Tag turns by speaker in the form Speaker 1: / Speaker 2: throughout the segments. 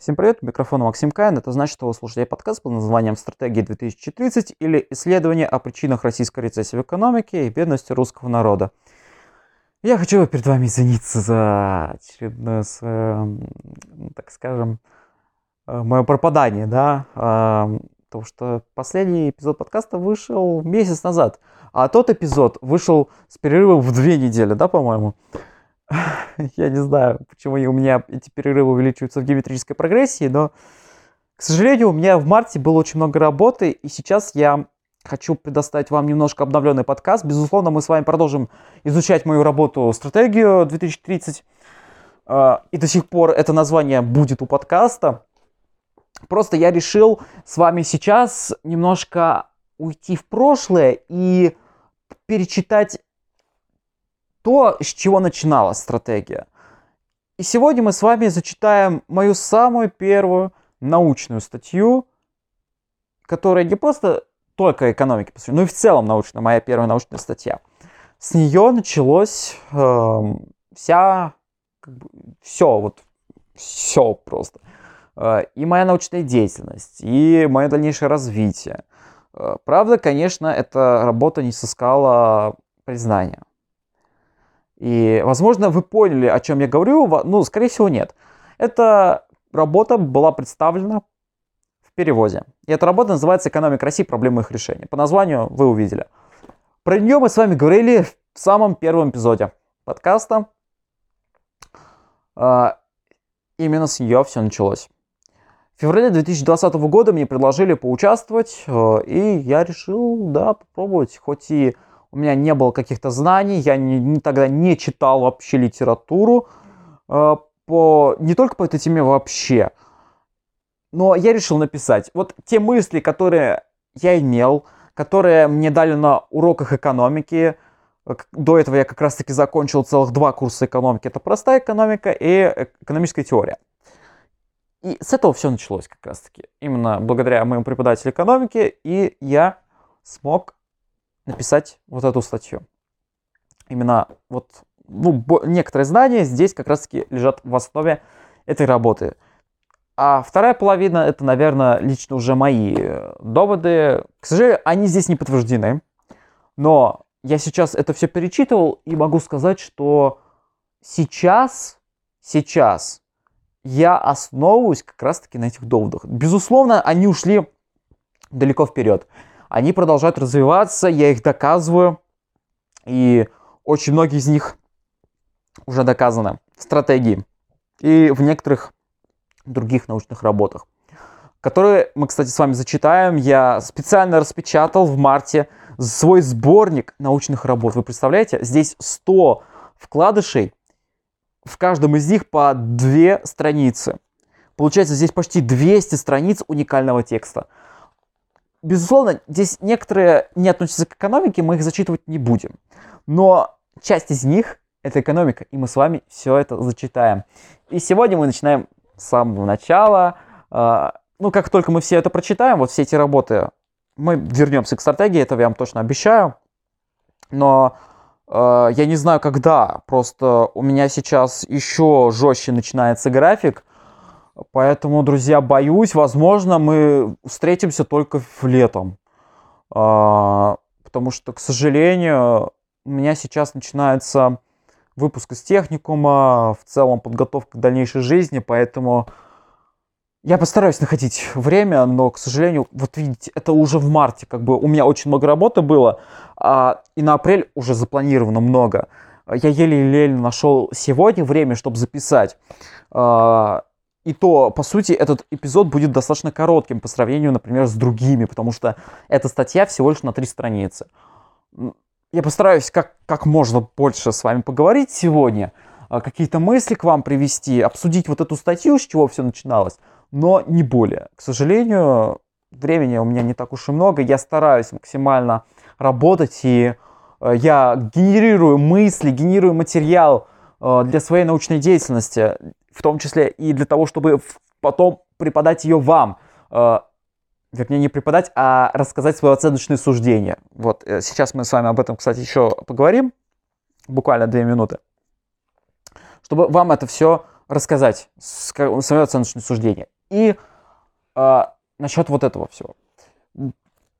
Speaker 1: Всем привет, у микрофона Максим Каин. Это значит, что вы слушаете подкаст под названием «Стратегия 2030» или «Исследование о причинах российской рецессии в экономике и бедности русского народа». Я хочу перед вами извиниться за очередное, так скажем, э, мое пропадание, да, потому что последний эпизод подкаста вышел месяц назад, а тот эпизод вышел с перерывом в две недели, да, по-моему. Я не знаю, почему у меня эти перерывы увеличиваются в геометрической прогрессии, но, к сожалению, у меня в марте было очень много работы, и сейчас я хочу предоставить вам немножко обновленный подкаст. Безусловно, мы с вами продолжим изучать мою работу «Стратегию 2030», а, и до сих пор это название будет у подкаста. Просто я решил с вами сейчас немножко уйти в прошлое и перечитать то, с чего начиналась стратегия. И сегодня мы с вами зачитаем мою самую первую научную статью, которая не просто только экономике посвящена, но и в целом научная, моя первая научная статья. С нее началось э, вся, как бы, все, вот, все просто. Э, и моя научная деятельность, и мое дальнейшее развитие. Э, правда, конечно, эта работа не сыскала признания. И, возможно, вы поняли, о чем я говорю. Ну, скорее всего, нет. Эта работа была представлена в переводе. И эта работа называется «Экономика России. Проблемы их решения». По названию вы увидели. Про нее мы с вами говорили в самом первом эпизоде подкаста. А, именно с нее все началось. В феврале 2020 года мне предложили поучаствовать, э, и я решил, да, попробовать, хоть и у меня не было каких-то знаний, я не, не, тогда не читал вообще литературу э, по, не только по этой теме вообще, но я решил написать. Вот те мысли, которые я имел, которые мне дали на уроках экономики, до этого я как раз-таки закончил целых два курса экономики. Это простая экономика и экономическая теория. И с этого все началось как раз-таки. Именно благодаря моему преподавателю экономики. И я смог написать вот эту статью. Именно вот ну, некоторые знания здесь как раз-таки лежат в основе этой работы. А вторая половина это, наверное, лично уже мои э, доводы. К сожалению, они здесь не подтверждены. Но я сейчас это все перечитывал и могу сказать, что сейчас, сейчас я основываюсь как раз-таки на этих доводах. Безусловно, они ушли далеко вперед. Они продолжают развиваться, я их доказываю. И очень многие из них уже доказаны в стратегии и в некоторых других научных работах, которые мы, кстати, с вами зачитаем. Я специально распечатал в марте свой сборник научных работ. Вы представляете? Здесь 100 вкладышей, в каждом из них по две страницы. Получается, здесь почти 200 страниц уникального текста. Безусловно, здесь некоторые не относятся к экономике, мы их зачитывать не будем. Но часть из них — это экономика, и мы с вами все это зачитаем. И сегодня мы начинаем с самого начала. А, ну, как только мы все это прочитаем, вот все эти работы, мы вернемся к стратегии, это я вам точно обещаю. Но э, я не знаю, когда. Просто у меня сейчас еще жестче начинается график. Поэтому, друзья, боюсь, возможно, мы встретимся только в летом. А, потому что, к сожалению, у меня сейчас начинается выпуск из техникума, в целом подготовка к дальнейшей жизни, поэтому я постараюсь находить время, но, к сожалению, вот видите, это уже в марте, как бы у меня очень много работы было, а, и на апрель уже запланировано много. Я еле-еле нашел сегодня время, чтобы записать. А, и то, по сути, этот эпизод будет достаточно коротким по сравнению, например, с другими, потому что эта статья всего лишь на три страницы. Я постараюсь как, как можно больше с вами поговорить сегодня, а, какие-то мысли к вам привести, обсудить вот эту статью, с чего все начиналось, но не более. К сожалению, времени у меня не так уж и много, я стараюсь максимально работать, и а, я генерирую мысли, генерирую материал а, для своей научной деятельности в том числе и для того, чтобы потом преподать ее вам. Э, вернее, не преподать, а рассказать свое оценочное суждение. Вот э, сейчас мы с вами об этом, кстати, еще поговорим. Буквально две минуты. Чтобы вам это все рассказать свое оценочное суждение. И э, насчет вот этого всего.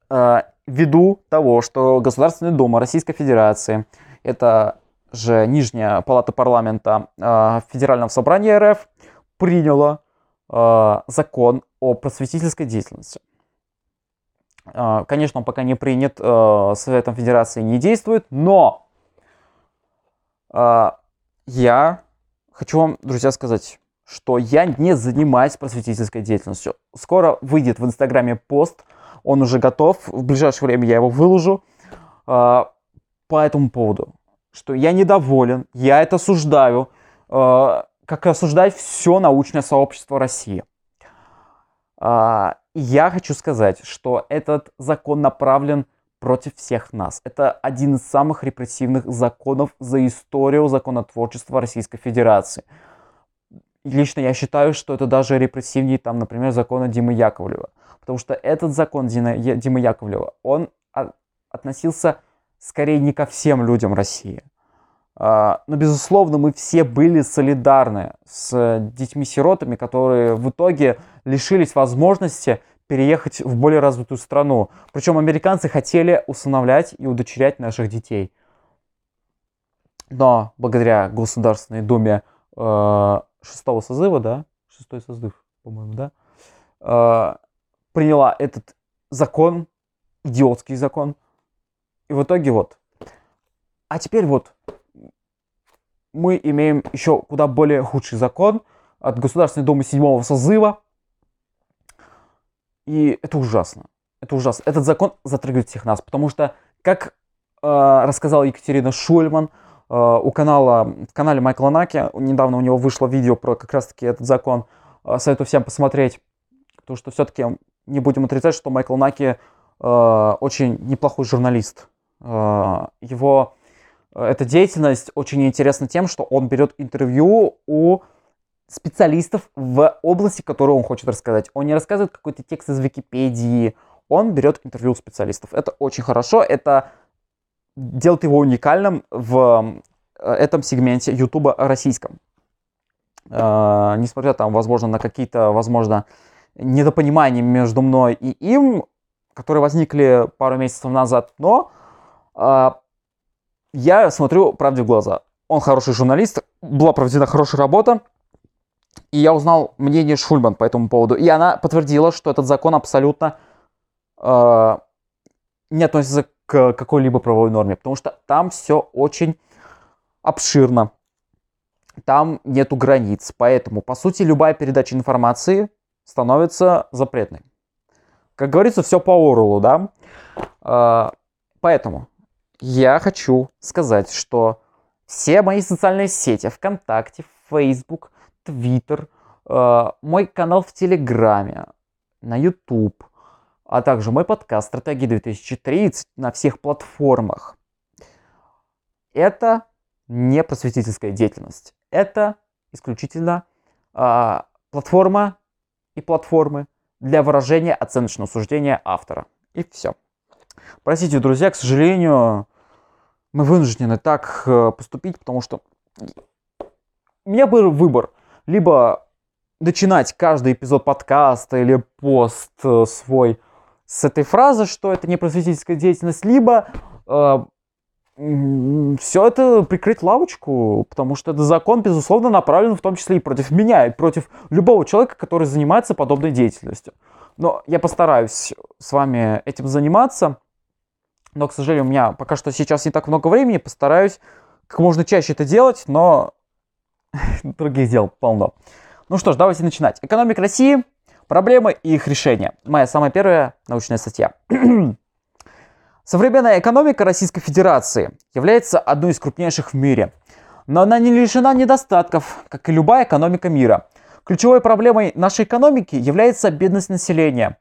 Speaker 1: Э, ввиду того, что Государственная Дума Российской Федерации, это же нижняя палата парламента э, Федерального собрания РФ, приняла э, закон о просветительской деятельности. Э, конечно, он пока не принят э, Советом Федерации, не действует, но э, я хочу вам, друзья, сказать, что я не занимаюсь просветительской деятельностью. Скоро выйдет в Инстаграме пост, он уже готов, в ближайшее время я его выложу э, по этому поводу, что я недоволен, я это осуждаю, э, как осуждать все научное сообщество России. Э, я хочу сказать, что этот закон направлен против всех нас. Это один из самых репрессивных законов за историю законотворчества Российской Федерации. Лично я считаю, что это даже репрессивнее, там, например, закона Димы Яковлева. Потому что этот закон Димы Яковлева, он относился скорее не ко всем людям России. А, но, безусловно, мы все были солидарны с детьми-сиротами, которые в итоге лишились возможности переехать в более развитую страну. Причем американцы хотели усыновлять и удочерять наших детей. Но благодаря Государственной Думе э, шестого созыва, да, шестой созыв, по-моему, да, э, приняла этот закон, идиотский закон. И в итоге вот. А теперь вот мы имеем еще куда более худший закон от Государственной Думы седьмого созыва, и это ужасно. Это ужасно. Этот закон затрагивает всех нас, потому что, как э, рассказала Екатерина Шульман, э, у канала, в канале Майкла Наки, недавно у него вышло видео про как раз-таки этот закон, э, советую всем посмотреть, потому что все-таки не будем отрицать, что Майкл Наки э, очень неплохой журналист. Э, его э, эта деятельность очень интересна тем, что он берет интервью у специалистов в области, которую он хочет рассказать. Он не рассказывает какой-то текст из Википедии, он берет интервью у специалистов. Это очень хорошо, это делает его уникальным в э, этом сегменте Ютуба российском. Э, несмотря там, возможно, на какие-то, возможно, недопонимания между мной и им, которые возникли пару месяцев назад, но я смотрю правде в глаза. Он хороший журналист, была проведена хорошая работа, и я узнал мнение Шульман по этому поводу. И она подтвердила, что этот закон абсолютно э, не относится к какой-либо правовой норме. Потому что там все очень обширно. Там нету границ. Поэтому, по сути, любая передача информации становится запретной. Как говорится, все по Оруэллу, да? Э, поэтому я хочу сказать, что все мои социальные сети, ВКонтакте, Facebook – Твиттер, э, мой канал в Телеграме, на YouTube, а также мой подкаст «Стратегия 2030» на всех платформах. Это не просветительская деятельность. Это исключительно э, платформа и платформы для выражения оценочного суждения автора. И все. Простите, друзья, к сожалению, мы вынуждены так э, поступить, потому что у меня был выбор либо начинать каждый эпизод подкаста или пост э, свой с этой фразы, что это не просветительская деятельность, либо э, все это прикрыть лавочку, потому что этот закон, безусловно, направлен в том числе и против меня, и против любого человека, который занимается подобной деятельностью. Но я постараюсь с вами этим заниматься, но, к сожалению, у меня пока что сейчас не так много времени, постараюсь как можно чаще это делать, но Других дел полно. Ну что ж, давайте начинать. Экономика России, проблемы и их решения. Моя самая первая научная статья. Современная экономика Российской Федерации является одной из крупнейших в мире. Но она не лишена недостатков, как и любая экономика мира. Ключевой проблемой нашей экономики является бедность населения.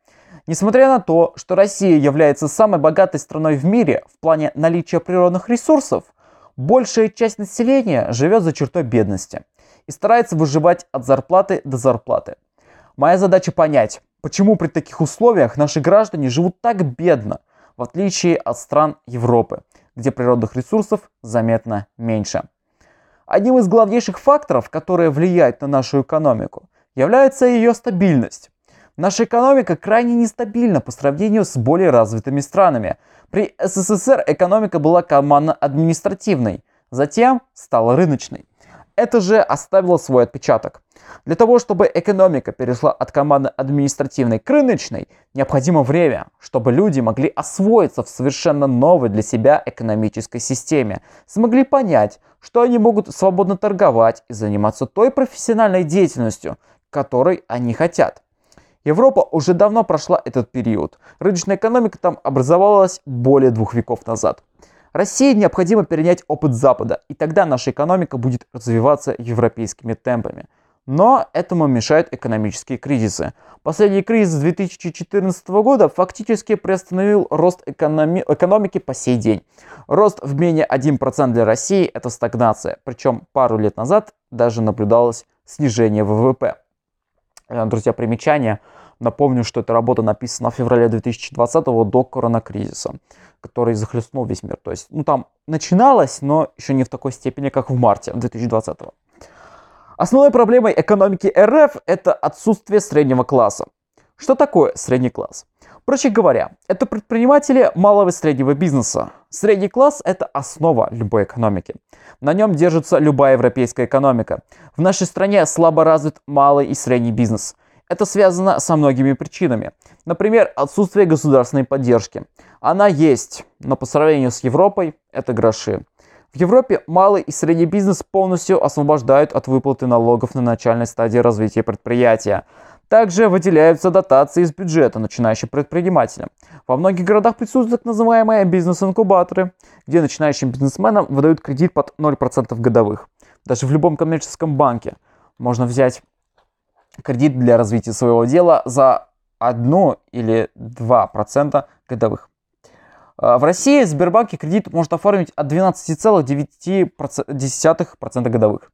Speaker 1: Несмотря на то, что Россия является самой богатой страной в мире в плане наличия природных ресурсов – Большая часть населения живет за чертой бедности и старается выживать от зарплаты до зарплаты. Моя задача понять, почему при таких условиях наши граждане живут так бедно, в отличие от стран Европы, где природных ресурсов заметно меньше. Одним из главнейших факторов, которые влияют на нашу экономику, является ее стабильность. Наша экономика крайне нестабильна по сравнению с более развитыми странами. При СССР экономика была командно-административной, затем стала рыночной. Это же оставило свой отпечаток. Для того, чтобы экономика перешла от команды административной к рыночной, необходимо время, чтобы люди могли освоиться в совершенно новой для себя экономической системе, смогли понять, что они могут свободно торговать и заниматься той профессиональной деятельностью, которой они хотят. Европа уже давно прошла этот период. Рыночная экономика там образовалась более двух веков назад. России необходимо перенять опыт Запада, и тогда наша экономика будет развиваться европейскими темпами. Но этому мешают экономические кризисы. Последний кризис 2014 года фактически приостановил рост экономи- экономики по сей день. Рост в менее 1% для России – это стагнация. Причем пару лет назад даже наблюдалось снижение ВВП. Э, друзья, примечание. Напомню, что эта работа написана в феврале 2020 до коронакризиса, который захлестнул весь мир. То есть, ну там начиналось, но еще не в такой степени, как в марте 2020. Основной проблемой экономики РФ это отсутствие среднего класса. Что такое средний класс? Проще говоря, это предприниматели малого и среднего бизнеса. Средний класс – это основа любой экономики. На нем держится любая европейская экономика. В нашей стране слабо развит малый и средний бизнес. Это связано со многими причинами. Например, отсутствие государственной поддержки. Она есть, но по сравнению с Европой это гроши. В Европе малый и средний бизнес полностью освобождают от выплаты налогов на начальной стадии развития предприятия. Также выделяются дотации из бюджета начинающим предпринимателям. Во многих городах присутствуют так называемые бизнес-инкубаторы, где начинающим бизнесменам выдают кредит под 0% годовых. Даже в любом коммерческом банке можно взять кредит для развития своего дела за 1 или 2% годовых. А, в России Сбербанке кредит может оформить от 12,9% годовых.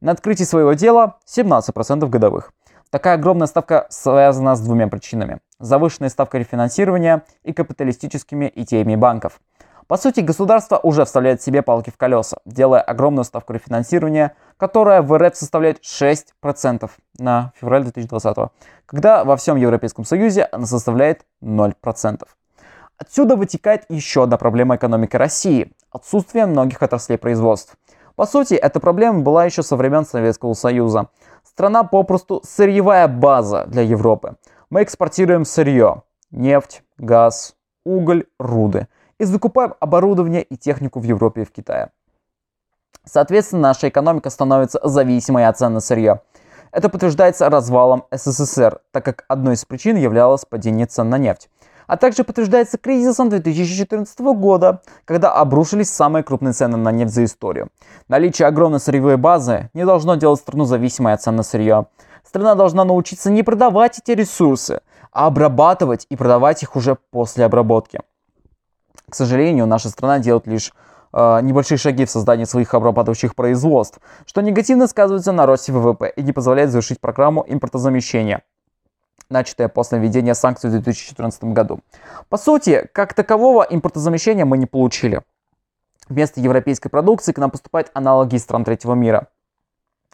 Speaker 1: На открытии своего дела 17% годовых. Такая огромная ставка связана с двумя причинами. Завышенной ставкой рефинансирования и капиталистическими идеями банков. По сути, государство уже вставляет себе палки в колеса, делая огромную ставку рефинансирования, которая в РФ составляет 6% на февраль 2020, когда во всем Европейском Союзе она составляет 0%. Отсюда вытекает еще одна проблема экономики России – отсутствие многих отраслей производств. По сути, эта проблема была еще со времен Советского Союза. Страна попросту сырьевая база для Европы. Мы экспортируем сырье, нефть, газ, уголь, руды и закупаем оборудование и технику в Европе и в Китае. Соответственно, наша экономика становится зависимой от цен на сырье. Это подтверждается развалом СССР, так как одной из причин являлось падение цен на нефть а также подтверждается кризисом 2014 года, когда обрушились самые крупные цены на нефть за историю. Наличие огромной сырьевой базы не должно делать страну зависимой от цен на сырье. Страна должна научиться не продавать эти ресурсы, а обрабатывать и продавать их уже после обработки. К сожалению, наша страна делает лишь э, небольшие шаги в создании своих обрабатывающих производств, что негативно сказывается на росте ВВП и не позволяет завершить программу импортозамещения начатое после введения санкций в 2014 году. По сути, как такового импортозамещения мы не получили. Вместо европейской продукции к нам поступают аналоги из стран третьего мира.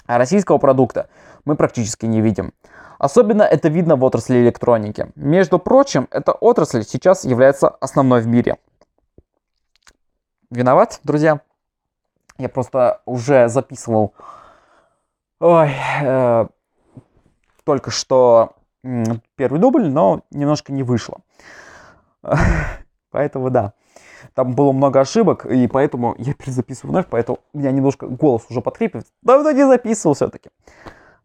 Speaker 1: А российского продукта мы практически не видим. Особенно это видно в отрасли электроники. Между прочим, эта отрасль сейчас является основной в мире. Виноват, друзья? Я просто уже записывал Ой, э, только что первый дубль, но немножко не вышло. Поэтому да, там было много ошибок, и поэтому я перезаписываю вновь, поэтому у меня немножко голос уже подкрепит. Давно не записывал все-таки.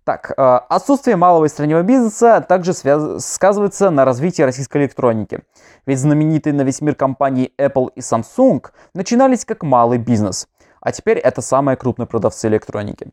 Speaker 1: Так, э, отсутствие малого и среднего бизнеса также сказывается на развитии российской электроники. Ведь знаменитые на весь мир компании Apple и Samsung начинались как малый бизнес а теперь это самые крупные продавцы электроники.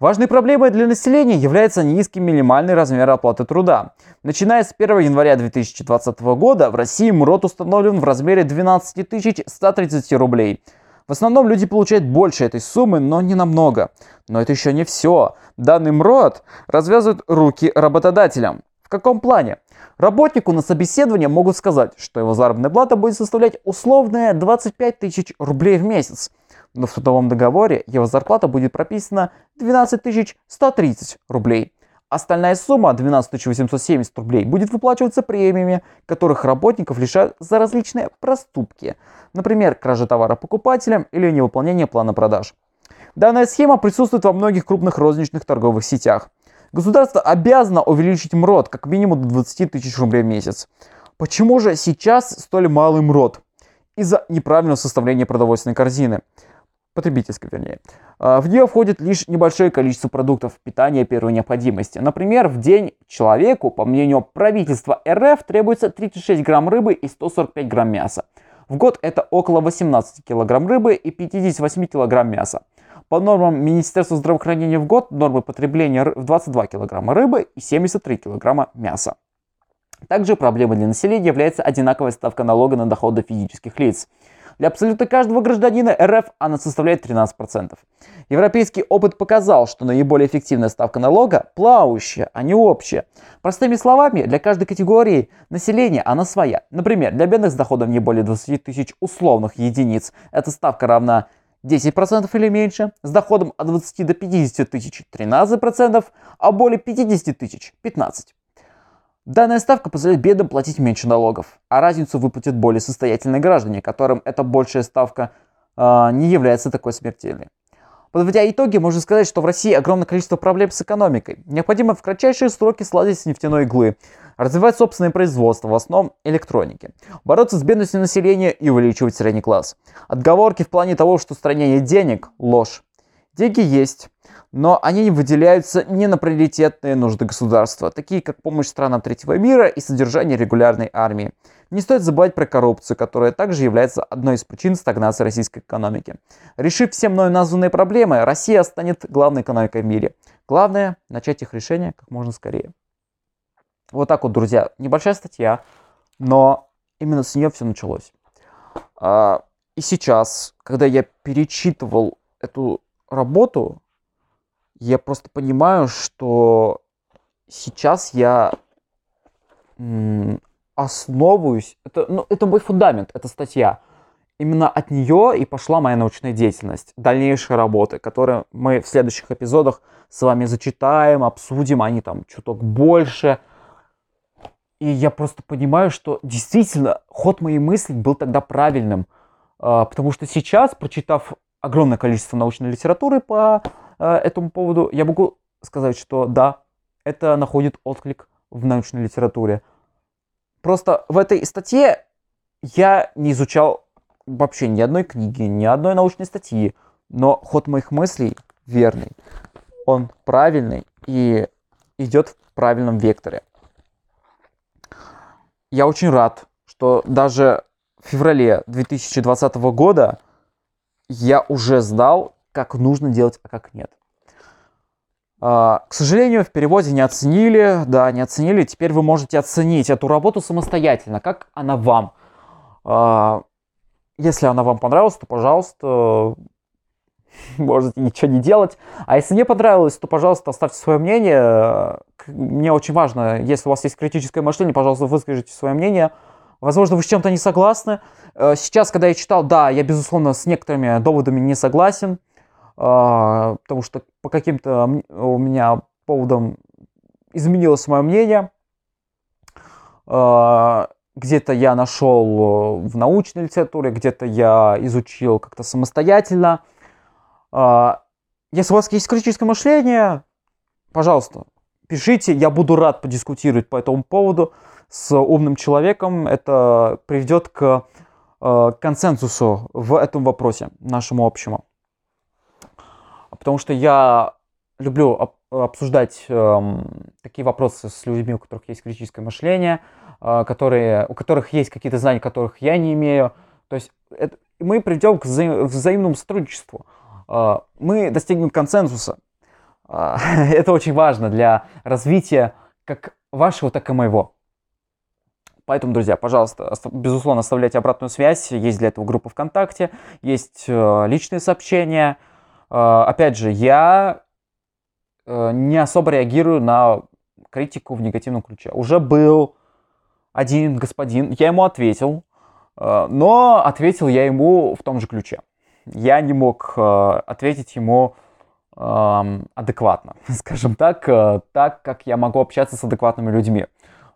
Speaker 1: Важной проблемой для населения является низкий минимальный размер оплаты труда. Начиная с 1 января 2020 года в России МРОТ установлен в размере 12 130 рублей. В основном люди получают больше этой суммы, но не намного. Но это еще не все. Данный МРОТ развязывает руки работодателям. В каком плане? Работнику на собеседование могут сказать, что его заработная плата будет составлять условные 25 тысяч рублей в месяц. но в трудовом договоре его зарплата будет прописана 12 130 рублей. Остальная сумма 12 870 рублей будет выплачиваться премиями, которых работников лишают за различные проступки, например, кража товара покупателям или невыполнение плана продаж. Данная схема присутствует во многих крупных розничных торговых сетях. Государство обязано увеличить МРОД как минимум до 20 тысяч рублей в месяц. Почему же сейчас столь малый МРОД? Из-за неправильного составления продовольственной корзины. Потребительской, вернее. А, в нее входит лишь небольшое количество продуктов питания первой необходимости. Например, в день человеку, по мнению правительства РФ, требуется 36 грамм рыбы и 145 грамм мяса. В год это около 18 килограмм рыбы и 58 килограмм мяса. По нормам Министерства здравоохранения в год нормы потребления в 22 килограмма рыбы и 73 килограмма мяса. Также проблемой для населения является одинаковая ставка налога на доходы физических лиц. Для абсолютно каждого гражданина РФ она составляет 13%. Европейский опыт показал, что наиболее эффективная ставка налога – плавающая, а не общая. Простыми словами, для каждой категории населения она своя. Например, для бедных с доходом не более 20 тысяч условных единиц эта ставка равна 10% или меньше, с доходом от 20 до 50 тысяч 13%, а более 50 тысяч 15%. Данная ставка позволяет бедным платить меньше налогов, а разницу выплатят более состоятельные граждане, которым эта большая ставка э, не является такой смертельной. Подводя итоги, можно сказать, что в России огромное количество проблем с экономикой. Необходимо в кратчайшие сроки сладить с нефтяной иглы, развивать собственное производство, в основном электроники, бороться с бедностью населения и увеличивать средний класс. Отговорки в плане того, что в стране нет денег – ложь. Деньги есть, но они выделяются не на приоритетные нужды государства, такие как помощь странам третьего мира и содержание регулярной армии. Не стоит забывать про коррупцию, которая также является одной из причин стагнации российской экономики. Решив все мною названные проблемы, Россия станет главной экономикой в мире. Главное – начать их решение как можно скорее. Вот так вот, друзья. Небольшая статья, но именно с нее все началось. А, и сейчас, когда я перечитывал эту работу, я просто понимаю, что сейчас я основываюсь, это, ну, это мой фундамент, эта статья. Именно от нее и пошла моя научная деятельность, дальнейшие работы, которые мы в следующих эпизодах с вами зачитаем, обсудим, они там чуток больше – и я просто понимаю, что действительно ход моей мысли был тогда правильным. А, потому что сейчас, прочитав огромное количество научной литературы по этому поводу, я могу сказать, что да, это находит отклик в научной литературе. Просто в этой статье я не изучал вообще ни одной книги, ни одной научной статьи, но ход моих мыслей верный. Он правильный и идет в правильном векторе я очень рад, что даже в феврале 2020 года я уже знал, как нужно делать, а как нет. А, к сожалению, в переводе не оценили, да, не оценили. Теперь вы можете оценить эту работу самостоятельно, как она вам. А, если она вам понравилась, то, пожалуйста, можете ничего не делать. А если не понравилось, то, пожалуйста, оставьте свое мнение. Мне очень важно, если у вас есть критическое мышление, пожалуйста, выскажите свое мнение. Возможно, вы с чем-то не согласны. Э, сейчас, когда я читал, да, я, безусловно, с некоторыми доводами не согласен, потому что по каким-то у меня поводам изменилось мое мнение. Э, где-то я нашел в научной литературе, где-то я изучил как-то самостоятельно – а, если у вас есть критическое мышление, пожалуйста, пишите, я буду рад подискутировать по этому поводу с умным человеком. Это приведет к консенсусу в этом вопросе, нашему общему. Потому что я люблю обсуждать э, такие вопросы с людьми, у которых есть критическое мышление, э, которые, у которых есть какие-то знания, которых я не имею. То есть это, мы придем к взаим, взаимному сотрудничеству. А, мы достигнем консенсуса. А, это очень важно для развития как вашего, так и моего. Поэтому, друзья, пожалуйста, безусловно, оставляйте обратную связь. Есть для этого группа ВКонтакте, есть э, личные сообщения. А, опять же, я э, не особо реагирую на критику в негативном ключе. Уже был один господин, я ему ответил, э, но ответил я ему в том же ключе. я не мог э, ответить ему э, адекватно, скажем так, так, как я могу общаться с адекватными людьми.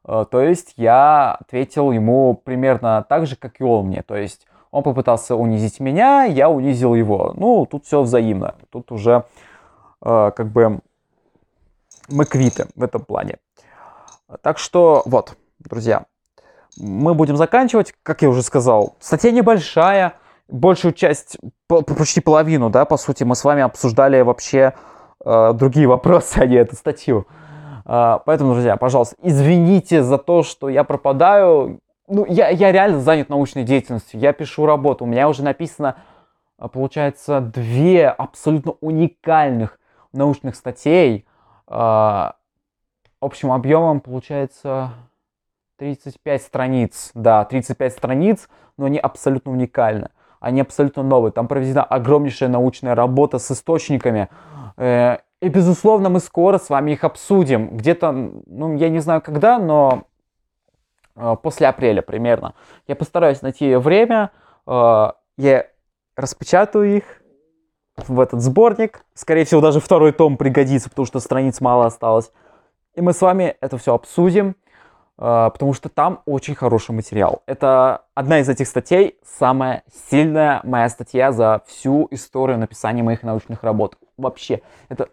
Speaker 1: То есть я ответил ему примерно так же, как и он мне. То есть он попытался унизить меня, я унизил его. Ну, тут все взаимно. Тут уже э, как бы мы квиты в этом плане. Так что вот, друзья, мы будем заканчивать. Как я уже сказал, статья небольшая. Большую часть, почти половину, да, по сути, мы с вами обсуждали вообще э, другие вопросы, а не эту статью. Э, поэтому, друзья, пожалуйста, извините за то, что я пропадаю. Ну, я, я реально занят научной деятельностью. Я пишу работу. У меня уже написано, э, получается, две абсолютно уникальных научных статей. Э, общим объемом, получается, 35 страниц, да, 35 страниц, но они абсолютно уникальны. Они абсолютно новые. Там проведена огромнейшая научная работа с источниками. Э, и, безусловно, мы скоро с вами их обсудим. Где-то, ну, я не знаю когда, но после апреля примерно. Я постараюсь найти время. Э, я распечатаю их в этот сборник. Скорее всего, даже второй том пригодится, потому что страниц мало осталось. И мы с вами это все обсудим. А, потому что там очень хороший материал. Это одна из этих статей, самая сильная моя статья за всю историю написания моих научных работ. Вообще, это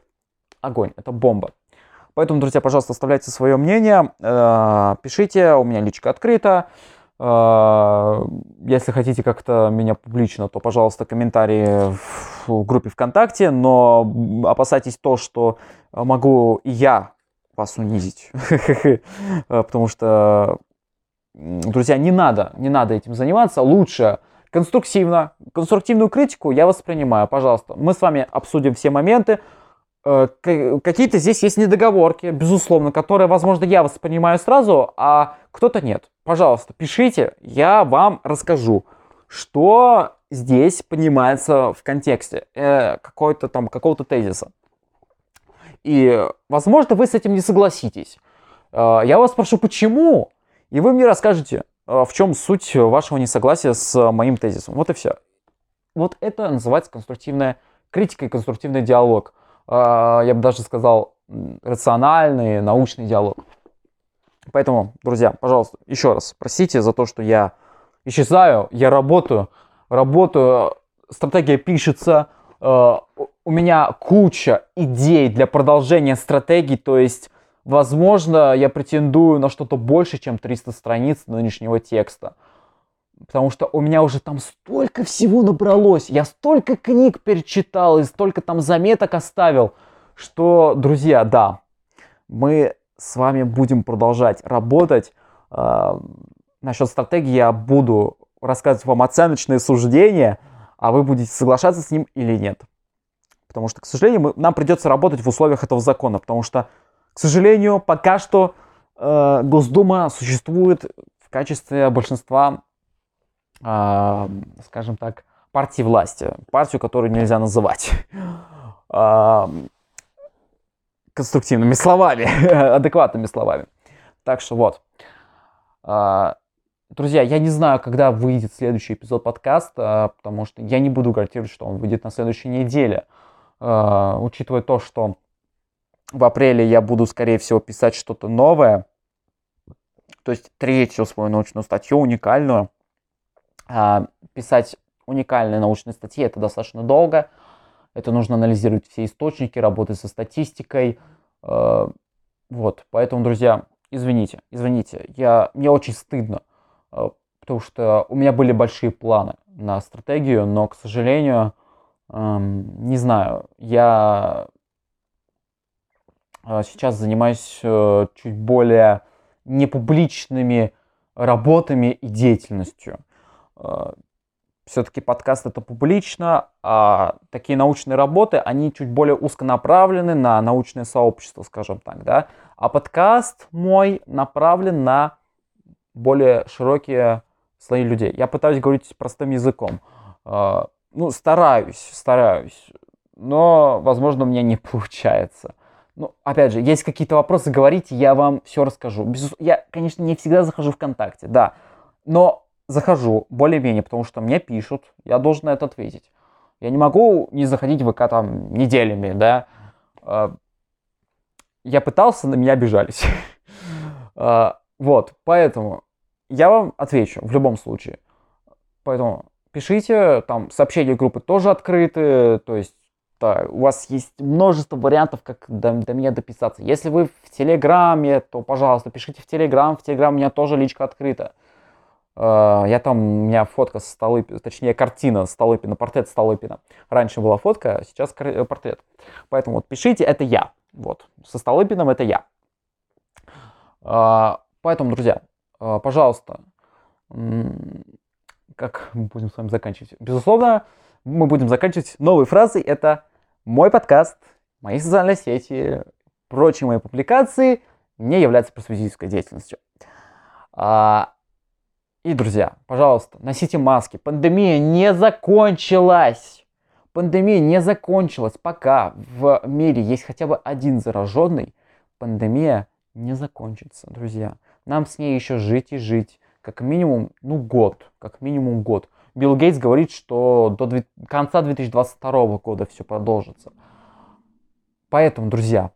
Speaker 1: огонь, это бомба. Поэтому, друзья, пожалуйста, оставляйте свое мнение, а, пишите, у меня личка открыта. А, если хотите как-то меня публично, то, пожалуйста, комментарии в группе ВКонтакте, но опасайтесь то, что могу и я вас унизить. Э, потому что, друзья, не надо, не надо этим заниматься. Лучше конструктивно, конструктивную критику я воспринимаю, пожалуйста. Мы с вами обсудим все моменты. Э, какие-то здесь есть недоговорки, безусловно, которые, возможно, я воспринимаю сразу, а кто-то нет. Пожалуйста, пишите, я вам расскажу, что здесь понимается в контексте э, какой-то там, какого-то тезиса. И, возможно, вы с этим не согласитесь. А, я вас спрошу, почему? И вы мне расскажете, а, в чем суть вашего несогласия с моим тезисом. Вот и все. Вот это называется конструктивная критика и конструктивный диалог. А, я бы даже сказал, рациональный, научный диалог. Поэтому, друзья, пожалуйста, еще раз простите за то, что я исчезаю, я работаю, работаю, стратегия пишется, у меня куча идей для продолжения стратегий, то есть, возможно, я претендую на что-то больше, чем 300 страниц нынешнего текста. Потому что у меня уже там столько всего набралось, я столько книг перечитал и столько там заметок оставил, что, друзья, да, мы с вами будем продолжать работать. Э, насчет стратегии я буду рассказывать вам оценочные суждения, а вы будете соглашаться с ним или нет. Потому что, к сожалению, мы, нам придется работать в условиях этого закона, потому что, к сожалению, пока что э, Госдума существует в качестве большинства, скажем так, партии власти, партию, которую нельзя называть э, конструктивными словами, адекватными словами. Так что вот. Э, друзья, я не знаю, когда выйдет следующий эпизод подкаста, потому что я не буду гарантировать, что он выйдет на следующей неделе. А, учитывая то, что в апреле я буду, скорее всего, писать что-то новое, то есть третью свою научную статью, уникальную. А, писать уникальные научные статьи это достаточно долго. Это нужно анализировать все источники, работать со статистикой. А, вот, поэтому, друзья, извините, извините, я, мне очень стыдно, потому что у меня были большие планы на стратегию, но, к сожалению, не знаю, я а, сейчас занимаюсь э, чуть более непубличными работами и деятельностью. А, Все-таки подкаст это публично, а такие научные работы, они чуть более узконаправлены на научное сообщество, скажем так, да. А подкаст мой направлен на более широкие слои людей. Я пытаюсь говорить простым языком. А, ну, стараюсь, стараюсь. Но, возможно, у меня не получается. Ну, опять же, есть какие-то вопросы, говорите, я вам все расскажу. Я, конечно, не всегда захожу ВКонтакте, да. Но захожу более-менее, потому что мне пишут, я должен на это ответить. Я не могу не заходить в ВК там неделями, да. А, я пытался, на меня обижались. А, вот, поэтому я вам отвечу в любом случае. Поэтому пишите, там сообщения группы тоже открыты, то есть да, у вас есть множество вариантов, как до, до меня дописаться. Если вы в Телеграме, то, пожалуйста, пишите в Телеграм. В Телеграм у меня тоже личка открыта. Uh, я там, у меня фотка с Столыпина, точнее, картина Столыпина, портрет Столыпина. Раньше была фотка, а сейчас портрет. Поэтому вот пишите, это я. Вот, со Столыпиным это я. Uh, поэтому, друзья, пожалуйста, как мы будем с вами заканчивать? Безусловно, мы будем заканчивать новой фразой. Это мой подкаст, мои социальные сети, прочие мои публикации не являются просветительской деятельностью. А, и, друзья, пожалуйста, носите маски. Пандемия не закончилась. Пандемия не закончилась. Пока в мире есть хотя бы один зараженный, пандемия не закончится, друзья. Нам с ней еще жить и жить как минимум, ну, год, как минимум год. Билл Гейтс говорит, что до конца 2022 года все продолжится. Поэтому, друзья,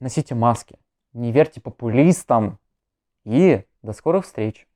Speaker 1: носите маски, не верьте популистам и до скорых встреч.